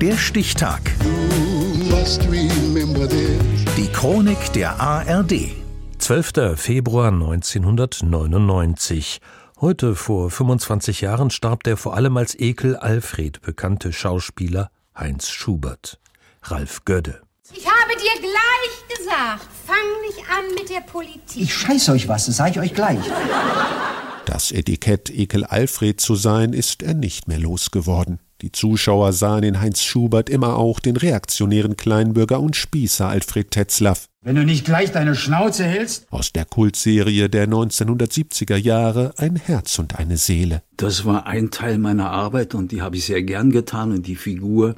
Der Stichtag. Die Chronik der ARD. 12. Februar 1999. Heute vor 25 Jahren starb der vor allem als Ekel Alfred bekannte Schauspieler Heinz Schubert. Ralf Gödde. Ich habe dir gleich gesagt, fang nicht an mit der Politik. Ich scheiß euch was, das sage ich euch gleich. Das Etikett Ekel Alfred zu sein, ist er nicht mehr losgeworden. Die Zuschauer sahen in Heinz Schubert immer auch den reaktionären Kleinbürger und Spießer Alfred Tetzlaff. Wenn du nicht gleich deine Schnauze hältst? Aus der Kultserie der 1970er Jahre Ein Herz und eine Seele. Das war ein Teil meiner Arbeit und die habe ich sehr gern getan und die Figur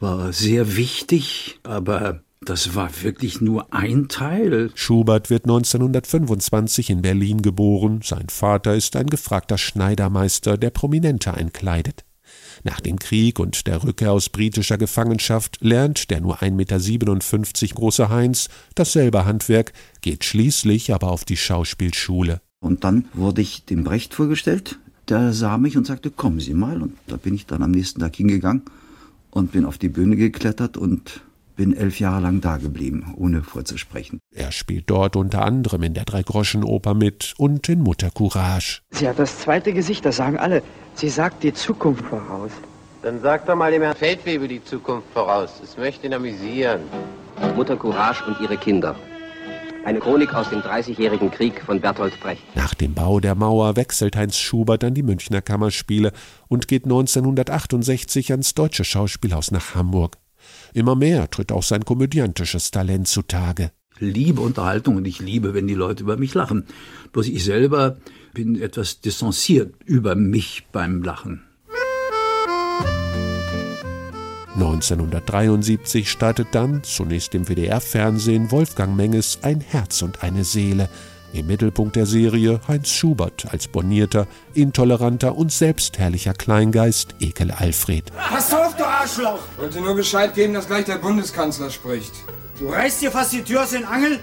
war sehr wichtig, aber das war wirklich nur ein Teil. Schubert wird 1925 in Berlin geboren. Sein Vater ist ein gefragter Schneidermeister, der Prominente einkleidet. Nach dem Krieg und der Rückkehr aus britischer Gefangenschaft lernt der nur 1,57 Meter große Heinz dasselbe Handwerk, geht schließlich aber auf die Schauspielschule. Und dann wurde ich dem Brecht vorgestellt. Der sah mich und sagte, kommen Sie mal. Und da bin ich dann am nächsten Tag hingegangen und bin auf die Bühne geklettert und bin elf Jahre lang dageblieben, ohne vorzusprechen. Er spielt dort unter anderem in der Dreigroschenoper mit und in Mutter Courage. Sie hat das zweite Gesicht, das sagen alle. Sie sagt die Zukunft voraus. Dann sag doch mal dem Herrn Feldwebel die Zukunft voraus. Es möchte ihn amüsieren. Mutter Courage und ihre Kinder. Eine Chronik aus dem Dreißigjährigen Krieg von Bertolt Brecht. Nach dem Bau der Mauer wechselt Heinz Schubert an die Münchner Kammerspiele und geht 1968 ans Deutsche Schauspielhaus nach Hamburg. Immer mehr tritt auch sein komödiantisches Talent zutage. Liebe Unterhaltung und ich liebe, wenn die Leute über mich lachen. Bloß ich selber bin etwas distanziert über mich beim Lachen. 1973 startet dann, zunächst im WDR-Fernsehen, Wolfgang Menges Ein Herz und eine Seele. Im Mittelpunkt der Serie Heinz Schubert als bornierter, intoleranter und selbstherrlicher Kleingeist Ekel Alfred. Pass auf, du Arschloch! Wollte nur Bescheid geben, dass gleich der Bundeskanzler spricht. Du reißt dir fast die Tür aus den Angeln?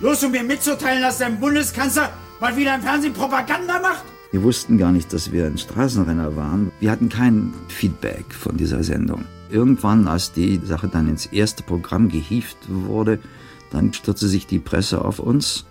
Los, um mir mitzuteilen, dass dein Bundeskanzler mal wieder im Fernsehen Propaganda macht? Wir wussten gar nicht, dass wir ein Straßenrenner waren. Wir hatten kein Feedback von dieser Sendung. Irgendwann, als die Sache dann ins erste Programm gehievt wurde, dann stürzte sich die Presse auf uns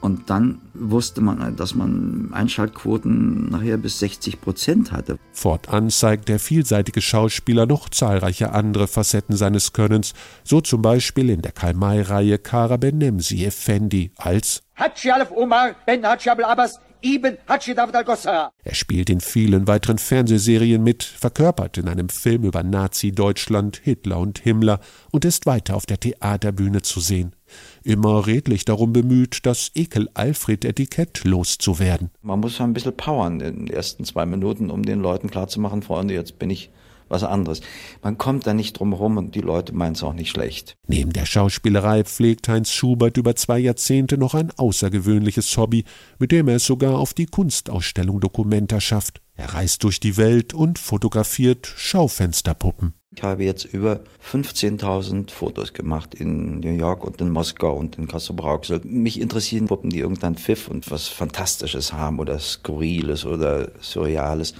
und dann wusste man, dass man Einschaltquoten nachher bis 60 Prozent hatte. Fortan zeigt der vielseitige Schauspieler noch zahlreiche andere Facetten seines Könnens, so zum Beispiel in der Karl-May-Reihe Kara Benemsi Effendi als Hatschi Alef Omar Ben Hatschi Abel Abbas Ibn Al-Gossara. Er spielt in vielen weiteren Fernsehserien mit, verkörpert in einem Film über Nazi-Deutschland, Hitler und Himmler und ist weiter auf der Theaterbühne zu sehen immer redlich darum bemüht, das Ekel-Alfred-Etikett loszuwerden. Man muss ein bisschen powern in den ersten zwei Minuten, um den Leuten klarzumachen, Freunde, jetzt bin ich was anderes. Man kommt da nicht drum herum und die Leute meinen es auch nicht schlecht. Neben der Schauspielerei pflegt Heinz Schubert über zwei Jahrzehnte noch ein außergewöhnliches Hobby, mit dem er es sogar auf die Kunstausstellung Documenta schafft. Er reist durch die Welt und fotografiert Schaufensterpuppen. Ich habe jetzt über 15.000 Fotos gemacht in New York und in Moskau und in Kassel-Brauxel. Mich interessieren Puppen, die irgendeinen Pfiff und was Fantastisches haben oder Skurriles oder Surreales.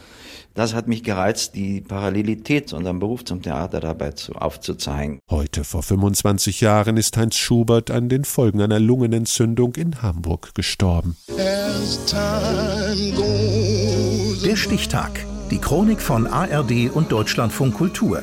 Das hat mich gereizt, die Parallelität zu unserem Beruf zum Theater dabei zu, aufzuzeigen. Heute vor 25 Jahren ist Heinz Schubert an den Folgen einer Lungenentzündung in Hamburg gestorben. Der Stichtag. Die Chronik von ARD und Deutschlandfunk Kultur.